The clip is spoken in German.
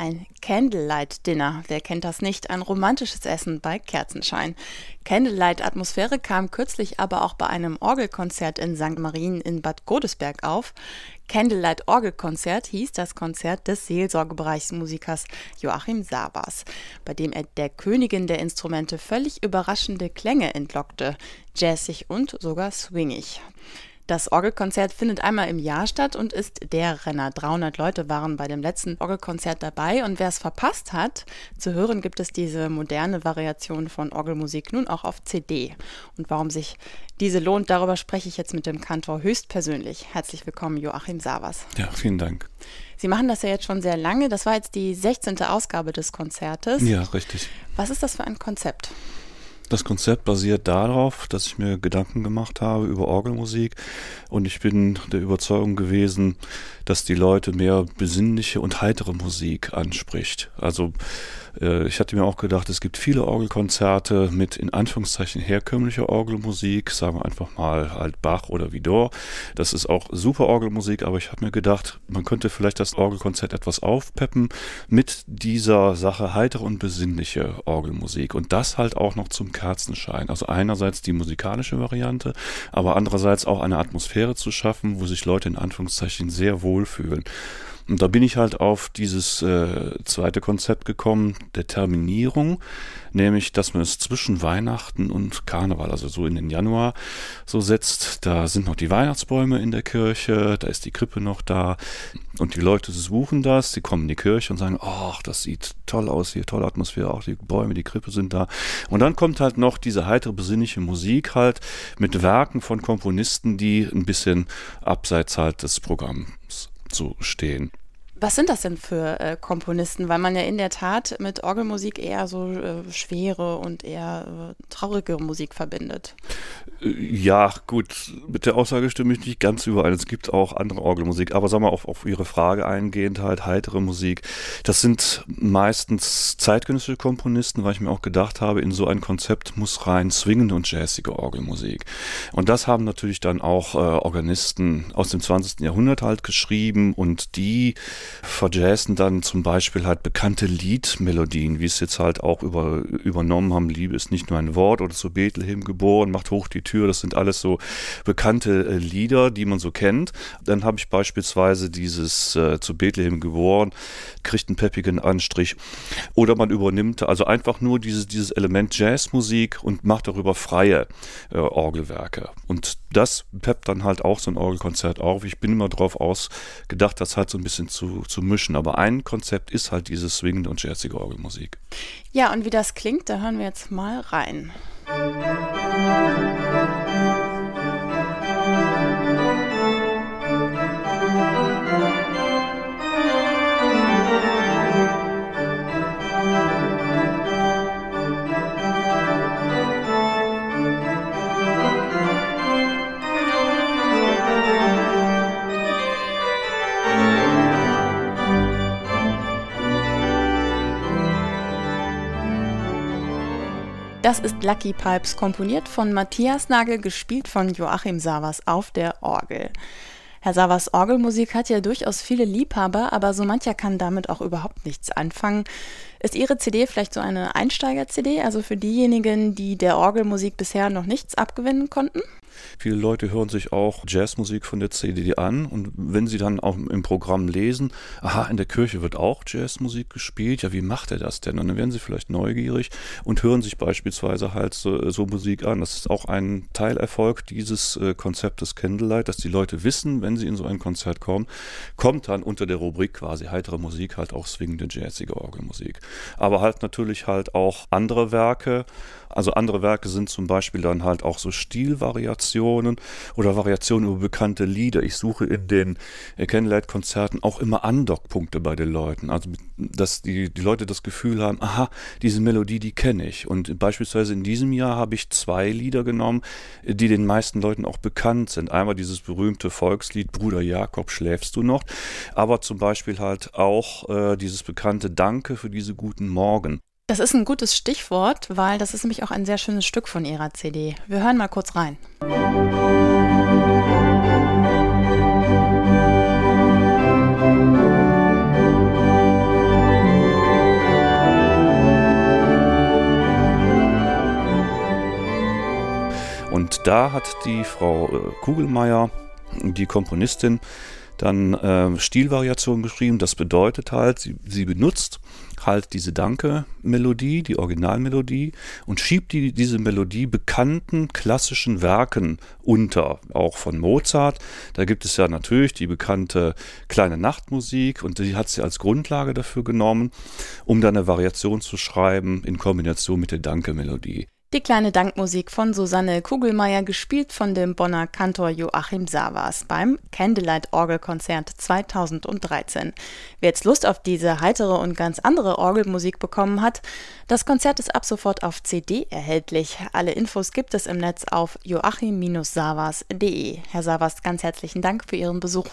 Ein Candlelight Dinner, wer kennt das nicht? Ein romantisches Essen bei Kerzenschein. Candlelight-Atmosphäre kam kürzlich aber auch bei einem Orgelkonzert in St. Marien in Bad Godesberg auf. Candlelight Orgelkonzert hieß das Konzert des Seelsorgebereichsmusikers Joachim Sabas, bei dem er der Königin der Instrumente völlig überraschende Klänge entlockte, jazzig und sogar swingig. Das Orgelkonzert findet einmal im Jahr statt und ist der Renner. 300 Leute waren bei dem letzten Orgelkonzert dabei und wer es verpasst hat, zu hören gibt es diese moderne Variation von Orgelmusik nun auch auf CD. Und warum sich diese lohnt, darüber spreche ich jetzt mit dem Kantor höchstpersönlich. Herzlich willkommen, Joachim Savas. Ja, vielen Dank. Sie machen das ja jetzt schon sehr lange. Das war jetzt die 16. Ausgabe des Konzertes. Ja, richtig. Was ist das für ein Konzept? Das Konzept basiert darauf, dass ich mir Gedanken gemacht habe über Orgelmusik und ich bin der Überzeugung gewesen, dass die Leute mehr besinnliche und heitere Musik anspricht. Also äh, ich hatte mir auch gedacht, es gibt viele Orgelkonzerte mit in Anführungszeichen herkömmlicher Orgelmusik, sagen wir einfach mal halt Bach oder Vidor. Das ist auch super Orgelmusik, aber ich habe mir gedacht, man könnte vielleicht das Orgelkonzert etwas aufpeppen mit dieser Sache heitere und besinnliche Orgelmusik und das halt auch noch zum Kerzenschein. Also einerseits die musikalische Variante, aber andererseits auch eine Atmosphäre zu schaffen, wo sich Leute in Anführungszeichen sehr wohlfühlen. Und da bin ich halt auf dieses äh, zweite Konzept gekommen, der Terminierung, nämlich, dass man es zwischen Weihnachten und Karneval, also so in den Januar, so setzt. Da sind noch die Weihnachtsbäume in der Kirche, da ist die Krippe noch da und die Leute suchen das, sie kommen in die Kirche und sagen, ach, das sieht toll aus hier, tolle Atmosphäre, auch die Bäume, die Krippe sind da. Und dann kommt halt noch diese heitere, besinnliche Musik halt mit Werken von Komponisten, die ein bisschen abseits halt des Programms so stehen. Was sind das denn für äh, Komponisten? Weil man ja in der Tat mit Orgelmusik eher so äh, schwere und eher äh, traurige Musik verbindet. Äh, ja, gut, mit der Aussage stimme ich nicht ganz überein. Es gibt auch andere Orgelmusik, aber sagen wir auf, auf Ihre Frage eingehend, halt heitere Musik. Das sind meistens zeitgenössische Komponisten, weil ich mir auch gedacht habe, in so ein Konzept muss rein swingende und jazzige Orgelmusik. Und das haben natürlich dann auch äh, Organisten aus dem 20. Jahrhundert halt geschrieben und die verjazzen dann zum Beispiel halt bekannte Liedmelodien, wie es jetzt halt auch über, übernommen haben. Liebe ist nicht nur ein Wort oder zu Bethlehem geboren, macht hoch die Tür. Das sind alles so bekannte äh, Lieder, die man so kennt. Dann habe ich beispielsweise dieses äh, zu Bethlehem geboren, kriegt einen peppigen Anstrich. Oder man übernimmt also einfach nur dieses, dieses Element Jazzmusik und macht darüber freie äh, Orgelwerke. Und das peppt dann halt auch so ein Orgelkonzert auf. Ich bin immer darauf ausgedacht, das halt so ein bisschen zu zu, mischen. Aber ein Konzept ist halt diese swingende und jazzige Orgelmusik. Ja, und wie das klingt, da hören wir jetzt mal rein. Musik Das ist Lucky Pipes, komponiert von Matthias Nagel, gespielt von Joachim Savas auf der Orgel. Herr Savas Orgelmusik hat ja durchaus viele Liebhaber, aber so mancher kann damit auch überhaupt nichts anfangen. Ist Ihre CD vielleicht so eine Einsteiger-CD, also für diejenigen, die der Orgelmusik bisher noch nichts abgewinnen konnten? Viele Leute hören sich auch Jazzmusik von der CD an und wenn sie dann auch im Programm lesen, aha, in der Kirche wird auch Jazzmusik gespielt, ja, wie macht er das denn? Und dann werden sie vielleicht neugierig und hören sich beispielsweise halt so, so Musik an. Das ist auch ein Teilerfolg dieses äh, Konzeptes Candlelight, dass die Leute wissen, wenn sie in so ein Konzert kommen, kommt dann unter der Rubrik quasi heitere Musik halt auch swingende jazzige Orgelmusik. Aber halt natürlich halt auch andere Werke, also andere Werke sind zum Beispiel dann halt auch so Stilvariationen oder Variationen über bekannte Lieder. Ich suche in den Candlelight-Konzerten auch immer Andockpunkte bei den Leuten. Also dass die, die Leute das Gefühl haben, aha, diese Melodie, die kenne ich. Und beispielsweise in diesem Jahr habe ich zwei Lieder genommen, die den meisten Leuten auch bekannt sind. Einmal dieses berühmte Volkslied Bruder Jakob, schläfst du noch? Aber zum Beispiel halt auch äh, dieses bekannte Danke für diese guten Morgen. Das ist ein gutes Stichwort, weil das ist nämlich auch ein sehr schönes Stück von ihrer CD. Wir hören mal kurz rein. Und da hat die Frau äh, Kugelmeier, die Komponistin, dann äh, Stilvariationen geschrieben. Das bedeutet halt, sie, sie benutzt halt diese Danke-Melodie, die Originalmelodie und schiebt die, diese Melodie bekannten klassischen Werken unter, auch von Mozart. Da gibt es ja natürlich die bekannte kleine Nachtmusik und die hat sie als Grundlage dafür genommen, um dann eine Variation zu schreiben in Kombination mit der Danke-Melodie. Die kleine Dankmusik von Susanne Kugelmeier, gespielt von dem Bonner Kantor Joachim Savas beim Candlelight Orgelkonzert 2013. Wer jetzt Lust auf diese heitere und ganz andere Orgelmusik bekommen hat, das Konzert ist ab sofort auf CD erhältlich. Alle Infos gibt es im Netz auf joachim-savas.de. Herr Savas, ganz herzlichen Dank für Ihren Besuch.